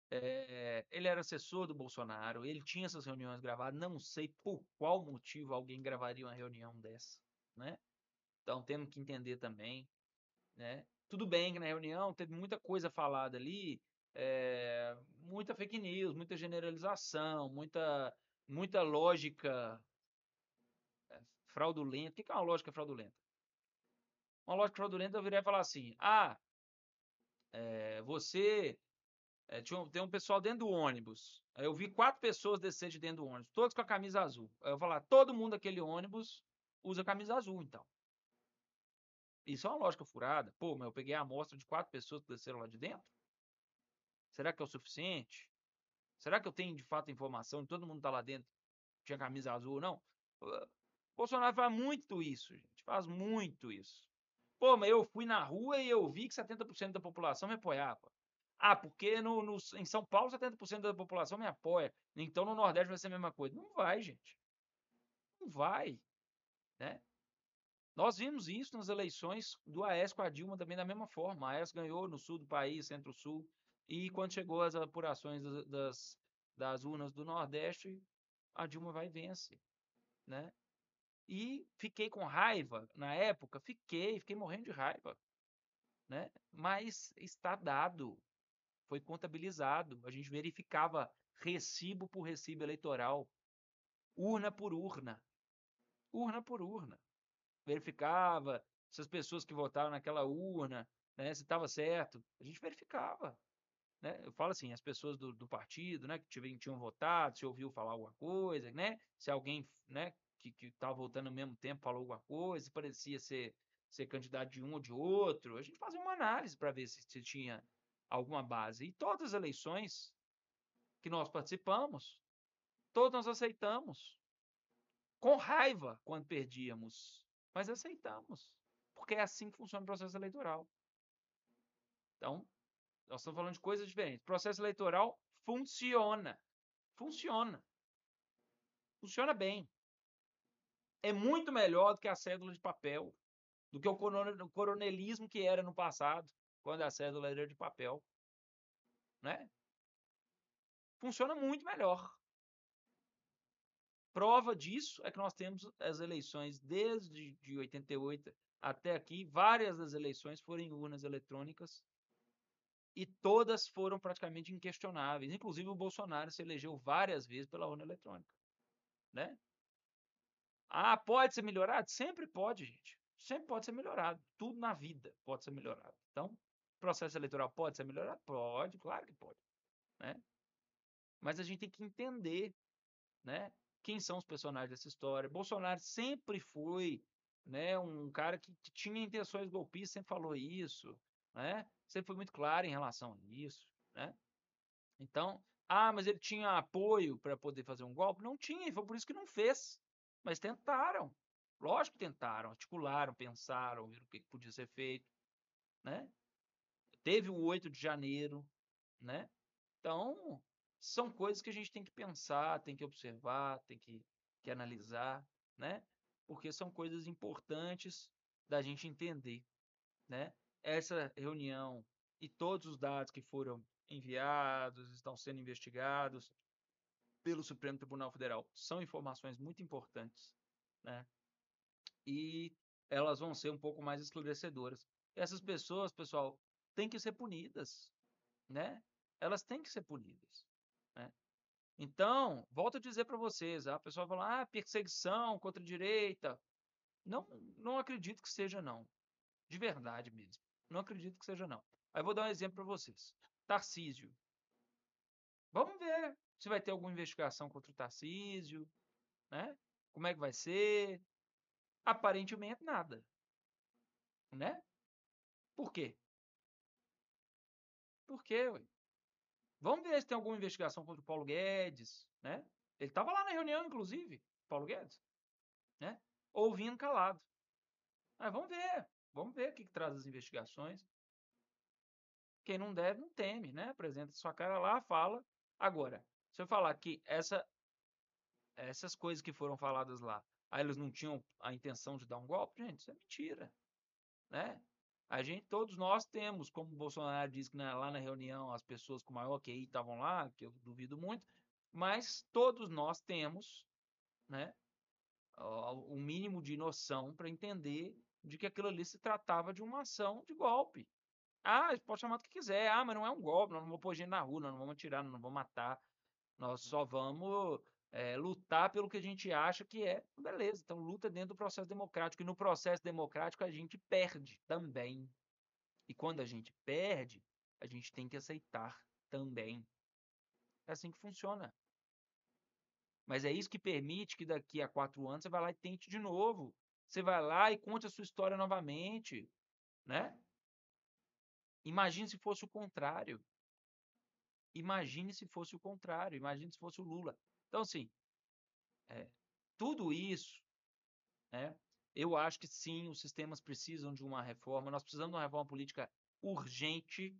É, ele era assessor do Bolsonaro, ele tinha essas reuniões gravadas, não sei por qual motivo alguém gravaria uma reunião dessa, né? Então temos que entender também, né? Tudo bem que na reunião teve muita coisa falada ali, é, muita fake news, muita generalização, muita, muita lógica fraudulenta. O que é uma lógica fraudulenta? Uma lógica fraudulenta eu viria falar assim: ah, é, você é, tinha, tem um pessoal dentro do ônibus. Eu vi quatro pessoas descer de dentro do ônibus, todos com a camisa azul. Eu falar, todo mundo daquele ônibus usa camisa azul, então. Isso é uma lógica furada. Pô, mas eu peguei a amostra de quatro pessoas que desceram lá de dentro? Será que é o suficiente? Será que eu tenho de fato informação de todo mundo tá lá dentro? Tinha camisa azul ou não? Bolsonaro faz muito isso, gente. Faz muito isso. Pô, mas eu fui na rua e eu vi que 70% da população me apoiava. Ah, porque no, no, em São Paulo 70% da população me apoia. Então no Nordeste vai ser a mesma coisa. Não vai, gente. Não vai. Né? Nós vimos isso nas eleições do AES com a Dilma também da mesma forma. A AES ganhou no sul do país, centro-sul. E quando chegou as apurações das, das, das urnas do Nordeste, a Dilma vai e vence. Né? E fiquei com raiva na época, fiquei, fiquei morrendo de raiva. Né? Mas está dado, foi contabilizado, a gente verificava recibo por recibo eleitoral, urna por urna, urna por urna. Verificava se as pessoas que votaram naquela urna, né, se estava certo, a gente verificava. Né? Eu falo assim, as pessoas do, do partido, né, que tinham, tinham votado, se ouviu falar alguma coisa, né, se alguém, né, que estava voltando ao mesmo tempo falou alguma coisa, parecia ser, ser candidato de um ou de outro. A gente fazia uma análise para ver se, se tinha alguma base. E todas as eleições que nós participamos, todos nós aceitamos. Com raiva quando perdíamos, mas aceitamos. Porque é assim que funciona o processo eleitoral. Então, nós estamos falando de coisas diferentes. O processo eleitoral funciona. Funciona. Funciona bem é muito melhor do que a cédula de papel, do que o coronelismo que era no passado, quando a cédula era de papel. Né? Funciona muito melhor. Prova disso é que nós temos as eleições desde de 88 até aqui, várias das eleições foram em urnas eletrônicas e todas foram praticamente inquestionáveis. Inclusive o Bolsonaro se elegeu várias vezes pela urna eletrônica, né? Ah, pode ser melhorado? Sempre pode, gente. Sempre pode ser melhorado. Tudo na vida pode ser melhorado. Então, processo eleitoral pode ser melhorado? Pode, claro que pode. Né? Mas a gente tem que entender né, quem são os personagens dessa história. Bolsonaro sempre foi né, um cara que, tinha intenções golpistas, sempre falou isso. Né? Sempre foi muito claro em relação a isso. Né? Então, ah, mas ele tinha apoio para poder fazer um golpe? Não tinha, e foi por isso que não fez. Mas tentaram. Lógico que tentaram, articularam, pensaram, viram o que podia ser feito, né? Teve o 8 de janeiro, né? Então, são coisas que a gente tem que pensar, tem que observar, tem que, que analisar, né? Porque são coisas importantes da gente entender, né? Essa reunião e todos os dados que foram enviados, estão sendo investigados, pelo Supremo Tribunal Federal são informações muito importantes, né? E elas vão ser um pouco mais esclarecedoras. Essas pessoas, pessoal, têm que ser punidas, né? Elas têm que ser punidas, né? Então, volto a dizer para vocês, a pessoa fala, ah, perseguição contra a direita. Não, não acredito que seja não. De verdade mesmo. Não acredito que seja não. Aí vou dar um exemplo para vocês. Tarcísio. Vamos ver se vai ter alguma investigação contra o Tarcísio, né? Como é que vai ser? Aparentemente nada, né? Por quê? Por quê, ué? Vamos ver se tem alguma investigação contra o Paulo Guedes, né? Ele estava lá na reunião, inclusive, Paulo Guedes, né? Ouvindo calado. Mas vamos ver, vamos ver o que, que traz as investigações. Quem não deve, não teme, né? Apresenta sua cara lá, fala. Agora, se eu falar que essa, essas coisas que foram faladas lá, aí eles não tinham a intenção de dar um golpe, gente, isso é mentira, né? A gente, todos nós temos, como o Bolsonaro disse que lá na reunião as pessoas com maior QI estavam lá, que eu duvido muito, mas todos nós temos, né, o mínimo de noção para entender de que aquilo ali se tratava de uma ação de golpe. Ah, pode chamar do que quiser. Ah, mas não é um golpe, nós não vamos pôr gente na rua, nós não vamos atirar, nós não vamos matar. Nós só vamos é, lutar pelo que a gente acha que é. Beleza, então luta dentro do processo democrático. E no processo democrático a gente perde também. E quando a gente perde, a gente tem que aceitar também. É assim que funciona. Mas é isso que permite que daqui a quatro anos você vá lá e tente de novo. Você vai lá e conte a sua história novamente, né? Imagine se fosse o contrário. Imagine se fosse o contrário. Imagine se fosse o Lula. Então, assim, é, tudo isso, né, eu acho que sim, os sistemas precisam de uma reforma. Nós precisamos de uma reforma política urgente,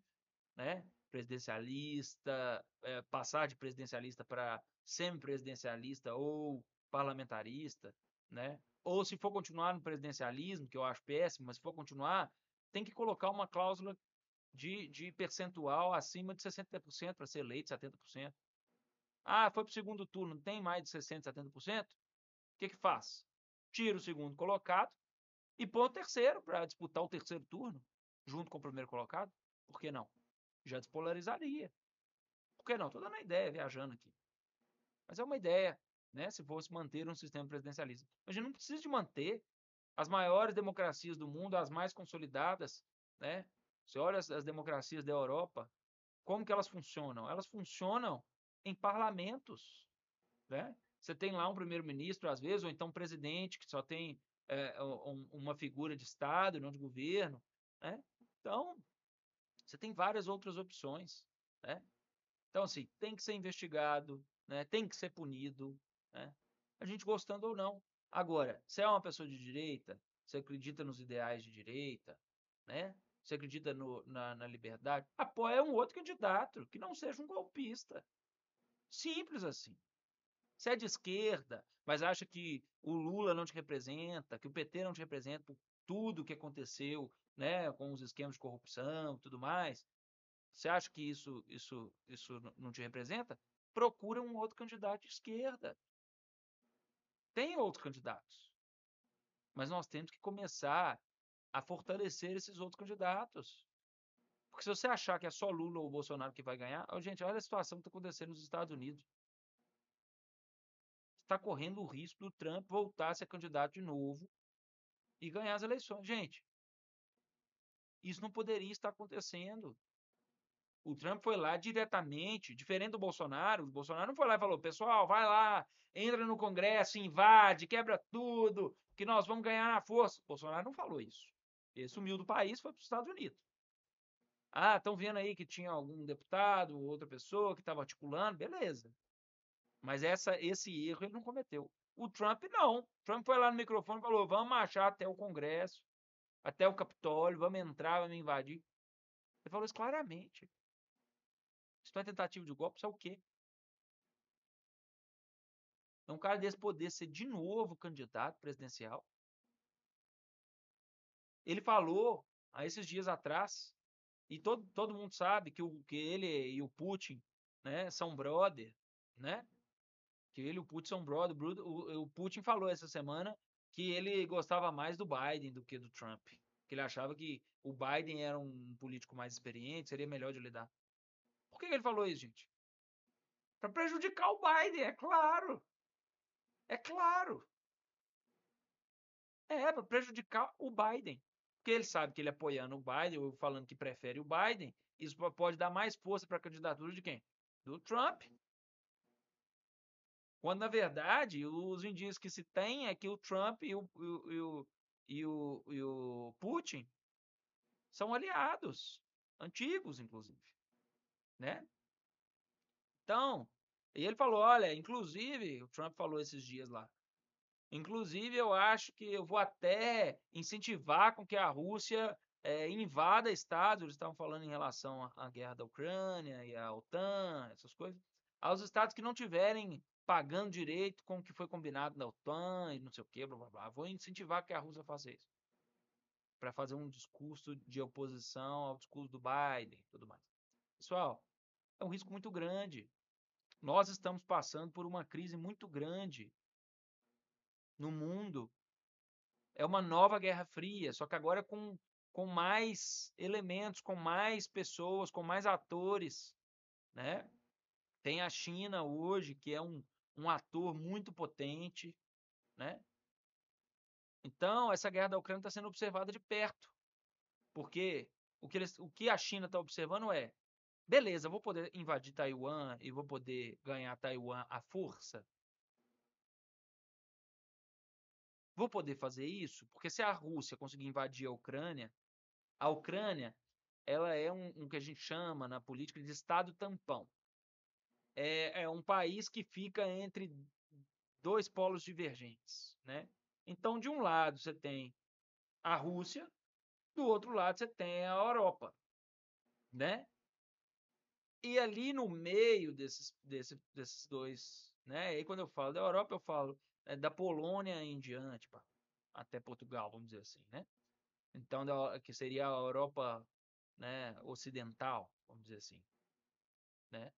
né? presidencialista, é, passar de presidencialista para semipresidencialista ou parlamentarista, né? Ou se for continuar no presidencialismo, que eu acho péssimo, mas se for continuar, tem que colocar uma cláusula de, de percentual acima de 60% para ser eleito, 70%. Ah, foi para o segundo turno, tem mais de 60%, 70%? O que, que faz? Tira o segundo colocado e põe o terceiro para disputar o terceiro turno, junto com o primeiro colocado. Por que não? Já despolarizaria. Por que não? Estou dando uma ideia, viajando aqui. Mas é uma ideia, né? Se fosse manter um sistema presidencialista. A gente não precisa de manter as maiores democracias do mundo, as mais consolidadas, né? Você olha as, as democracias da Europa, como que elas funcionam? Elas funcionam em parlamentos, né? Você tem lá um primeiro-ministro, às vezes, ou então um presidente, que só tem é, um, uma figura de Estado, não de governo, né? Então, você tem várias outras opções, né? Então, assim, tem que ser investigado, né? tem que ser punido, né? a gente gostando ou não. Agora, se é uma pessoa de direita, você acredita nos ideais de direita, né? Você acredita no, na, na liberdade, apoia um outro candidato que não seja um golpista. Simples assim. Se é de esquerda, mas acha que o Lula não te representa, que o PT não te representa por tudo que aconteceu, né, com os esquemas de corrupção, e tudo mais. Você acha que isso isso isso não te representa? Procura um outro candidato de esquerda. Tem outros candidatos. Mas nós temos que começar a fortalecer esses outros candidatos. Porque se você achar que é só Lula ou Bolsonaro que vai ganhar, gente, olha a situação que está acontecendo nos Estados Unidos. Está correndo o risco do Trump voltar a ser candidato de novo e ganhar as eleições. Gente, isso não poderia estar acontecendo. O Trump foi lá diretamente, diferente do Bolsonaro. O Bolsonaro não foi lá e falou: pessoal, vai lá, entra no Congresso, invade, quebra tudo, que nós vamos ganhar na força. O Bolsonaro não falou isso. Ele sumiu do país foi para os Estados Unidos. Ah, estão vendo aí que tinha algum deputado, outra pessoa que estava articulando, beleza. Mas essa, esse erro ele não cometeu. O Trump não. O Trump foi lá no microfone e falou: vamos marchar até o Congresso, até o Capitólio, vamos entrar, vamos invadir. Ele falou isso claramente. Isso não é tentativa de golpe, isso é o quê? É um cara desse poder ser de novo candidato presidencial. Ele falou há esses dias atrás, e todo, todo mundo sabe que, o, que ele e o Putin né, são brother, né? Que ele e o Putin são brother. O, o Putin falou essa semana que ele gostava mais do Biden do que do Trump. Que ele achava que o Biden era um político mais experiente, seria melhor de lidar. Por que ele falou isso, gente? Para prejudicar o Biden, é claro. É claro. É, para prejudicar o Biden. Porque ele sabe que ele apoiando o Biden, ou falando que prefere o Biden, isso pode dar mais força para a candidatura de quem? Do Trump. Quando, na verdade, os indícios que se tem é que o Trump e o, e o, e o, e o Putin são aliados, antigos, inclusive né? Então, e ele falou, olha, inclusive, o Trump falou esses dias lá, inclusive eu acho que eu vou até incentivar com que a Rússia é, invada estados, eles estavam falando em relação à, guerra da Ucrânia e à OTAN, essas coisas, aos estados que não tiverem pagando direito com o que foi combinado na OTAN e não sei o que, blá blá blá. Vou incentivar que a Rússia faça isso. Para fazer um discurso de oposição ao discurso do Biden e tudo mais. Pessoal, é um risco muito grande. Nós estamos passando por uma crise muito grande no mundo. É uma nova Guerra Fria, só que agora com, com mais elementos, com mais pessoas, com mais atores. Né? Tem a China hoje, que é um, um ator muito potente. Né? Então, essa guerra da Ucrânia está sendo observada de perto. Porque o que, eles, o que a China está observando é Beleza, vou poder invadir Taiwan e vou poder ganhar Taiwan à força? Vou poder fazer isso? Porque se a Rússia conseguir invadir a Ucrânia, a Ucrânia ela é um, um que a gente chama na política de Estado tampão. É, é um país que fica entre dois polos divergentes, né? Então, de um lado você tem a Rússia, do outro lado você tem a Europa, né? E ali no meio desses, desses, desses dois, né? E quando eu falo da Europa, eu falo da Polônia em diante, pá, até Portugal, vamos dizer assim, né? Então, da, que seria a Europa né, ocidental, vamos dizer assim, né?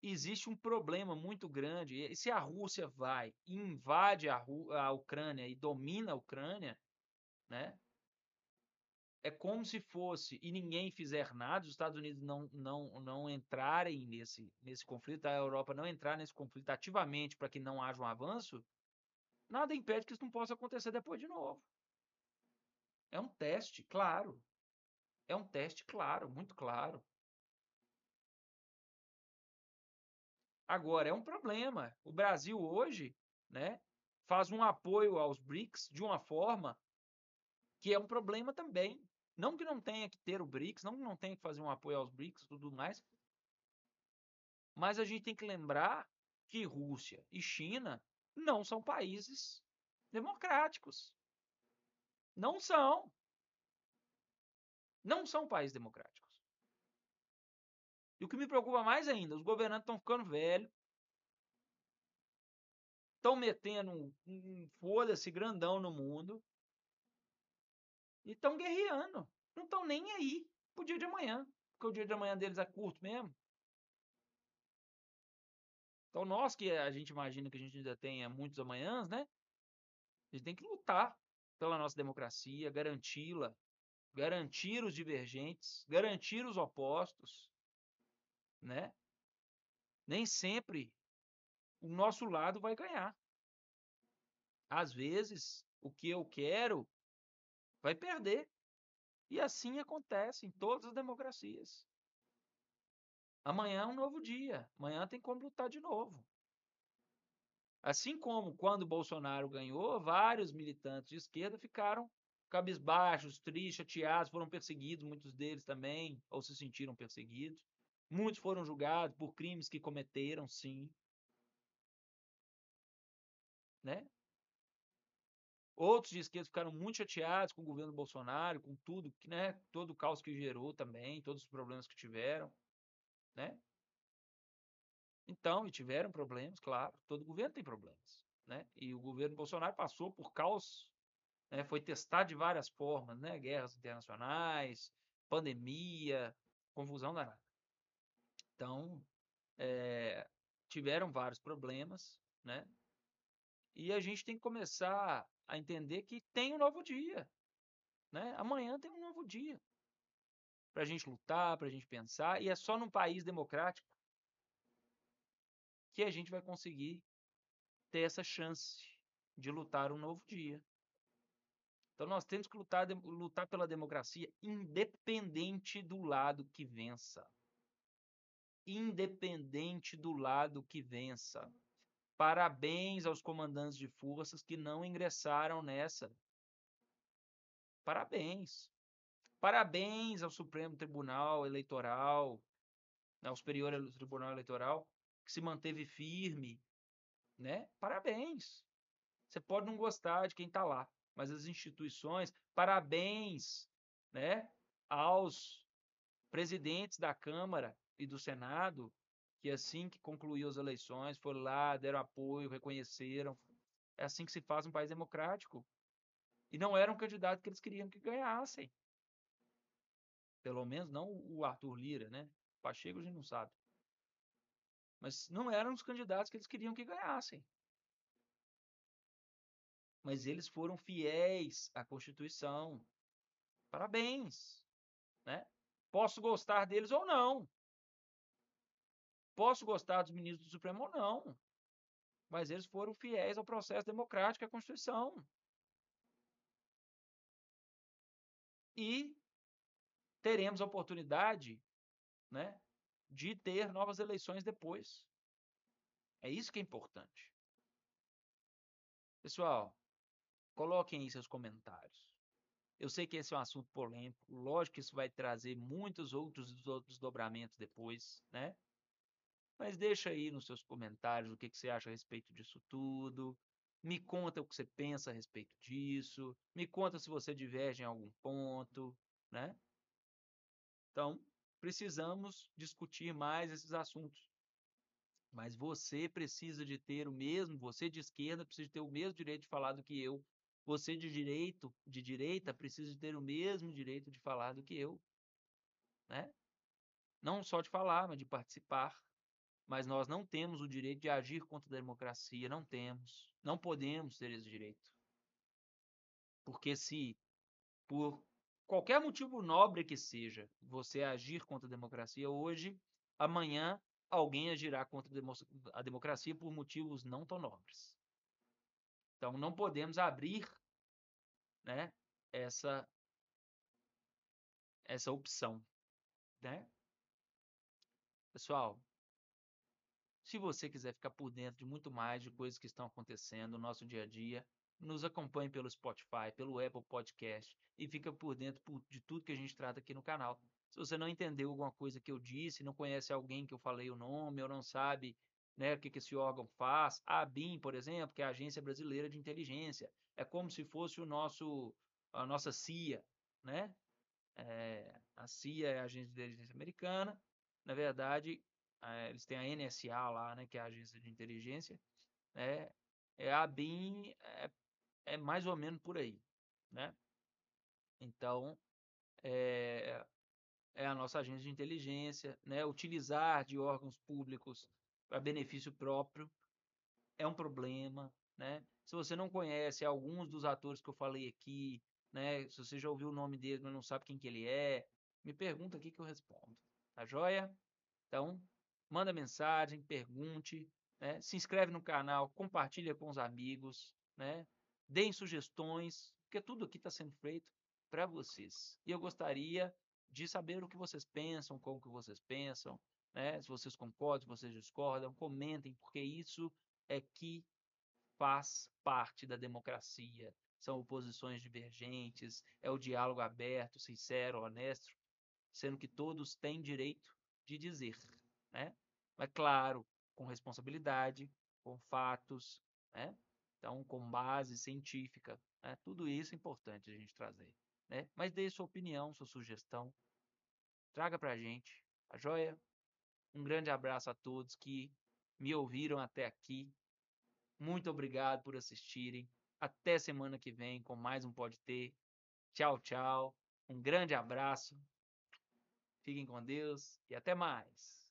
Existe um problema muito grande. E se a Rússia vai e invade a, a Ucrânia e domina a Ucrânia, né? É como se fosse e ninguém fizer nada, os Estados Unidos não, não, não entrarem nesse, nesse conflito, a Europa não entrar nesse conflito ativamente para que não haja um avanço, nada impede que isso não possa acontecer depois de novo. É um teste, claro. É um teste claro, muito claro. Agora, é um problema. O Brasil hoje né, faz um apoio aos BRICS de uma forma que é um problema também. Não que não tenha que ter o BRICS, não que não tenha que fazer um apoio aos BRICS e tudo mais, mas a gente tem que lembrar que Rússia e China não são países democráticos. Não são. Não são países democráticos. E o que me preocupa mais ainda, os governantes estão ficando velhos, estão metendo um, um foda-se grandão no mundo e estão guerreando. Não estão nem aí pro dia de amanhã, porque o dia de amanhã deles é curto mesmo. Então nós que a gente imagina que a gente ainda tenha muitos amanhãs, né? A gente tem que lutar pela nossa democracia, garanti-la, garantir os divergentes, garantir os opostos, né? Nem sempre o nosso lado vai ganhar. Às vezes, o que eu quero vai perder. E assim acontece em todas as democracias. Amanhã é um novo dia. Amanhã tem como lutar de novo. Assim como quando Bolsonaro ganhou, vários militantes de esquerda ficaram cabisbaixos, tristes, chateados, foram perseguidos, muitos deles também, ou se sentiram perseguidos. Muitos foram julgados por crimes que cometeram, sim. Né? Outros de esquerda ficaram muito chateados com o governo Bolsonaro, com tudo, né? Todo o caos que gerou também, todos os problemas que tiveram, né? Então, e tiveram problemas, claro. Todo governo tem problemas, né? E o governo Bolsonaro passou por caos né, foi testado de várias formas, né, guerras internacionais, pandemia, confusão danada. Então, é, tiveram vários problemas, né? E a gente tem que começar a entender que tem um novo dia, né? Amanhã tem um novo dia para a gente lutar, para a gente pensar, e é só num país democrático que a gente vai conseguir ter essa chance de lutar um novo dia. Então nós temos que lutar, lutar pela democracia independente do lado que vença. Independente do lado que vença. Parabéns aos comandantes de forças que não ingressaram nessa. Parabéns. Parabéns ao Supremo Tribunal Eleitoral, ao Superior Tribunal Eleitoral, que se manteve firme, né? Parabéns. Você pode não gostar de quem está lá, mas as instituições, parabéns né, aos presidentes da Câmara e do Senado, que assim que concluiu as eleições, foram lá, deram apoio, reconheceram. É assim que se faz um país democrático. E não era um candidato que eles queriam que ganhassem. Pelo menos não o Arthur Lira, né? O Pacheco a gente não sabe. Mas não eram os candidatos que eles queriam que ganhassem mas eles foram fiéis à Constituição. Parabéns, né? Posso gostar deles ou não. Posso gostar dos ministros do Supremo ou não. Mas eles foram fiéis ao processo democrático e à Constituição. E teremos a oportunidade, né, de ter novas eleições depois. É isso que é importante. Pessoal, Coloquem aí seus comentários. Eu sei que esse é um assunto polêmico, lógico que isso vai trazer muitos outros desdobramentos depois, né? Mas deixa aí nos seus comentários o que, que você acha a respeito disso tudo. Me conta o que você pensa a respeito disso. Me conta se você diverge em algum ponto, né? Então, precisamos discutir mais esses assuntos. Mas você precisa de ter o mesmo, você de esquerda precisa ter o mesmo direito de falar do que eu. Você de direito, de direita, precisa de ter o mesmo direito de falar do que eu, né? Não só de falar, mas de participar. Mas nós não temos o direito de agir contra a democracia, não temos. Não podemos ter esse direito. Porque se por qualquer motivo nobre que seja, você agir contra a democracia hoje, amanhã alguém agirá contra a democracia por motivos não tão nobres. Então não podemos abrir, né, essa essa opção, né? Pessoal, se você quiser ficar por dentro de muito mais de coisas que estão acontecendo no nosso dia a dia, nos acompanhe pelo Spotify, pelo Apple Podcast e fica por dentro de tudo que a gente trata aqui no canal. Se você não entendeu alguma coisa que eu disse, não conhece alguém que eu falei o nome, ou não sabe né, o que, que esse órgão faz, a ABIN, por exemplo, que é a Agência Brasileira de Inteligência, é como se fosse o nosso, a nossa CIA, né? É, a CIA é a Agência de Inteligência Americana, na verdade, é, eles têm a NSA lá, né, que é a Agência de Inteligência, é, é a ABIN é, é mais ou menos por aí, né? Então, é, é a nossa agência de inteligência, né? utilizar de órgãos públicos para benefício próprio é um problema. Né? Se você não conhece alguns dos atores que eu falei aqui, né? se você já ouviu o nome dele, mas não sabe quem que ele é, me pergunta aqui que eu respondo. Tá joia? Então, manda mensagem, pergunte, né? se inscreve no canal, compartilha com os amigos, né? Deem sugestões, porque tudo aqui está sendo feito para vocês. E eu gostaria de saber o que vocês pensam, como que vocês pensam, né? Se vocês concordam, se vocês discordam, comentem, porque isso é que faz parte da democracia. São oposições divergentes, é o diálogo aberto, sincero, honesto, sendo que todos têm direito de dizer, né? Mas claro, com responsabilidade, com fatos, né? Então, com base científica, né? tudo isso é importante a gente trazer né? Mas dê sua opinião, sua sugestão. Traga pra gente, a joia? Um grande abraço a todos que me ouviram até aqui. Muito obrigado por assistirem. Até semana que vem com mais um Pode Ter. Tchau, tchau. Um grande abraço. Fiquem com Deus e até mais.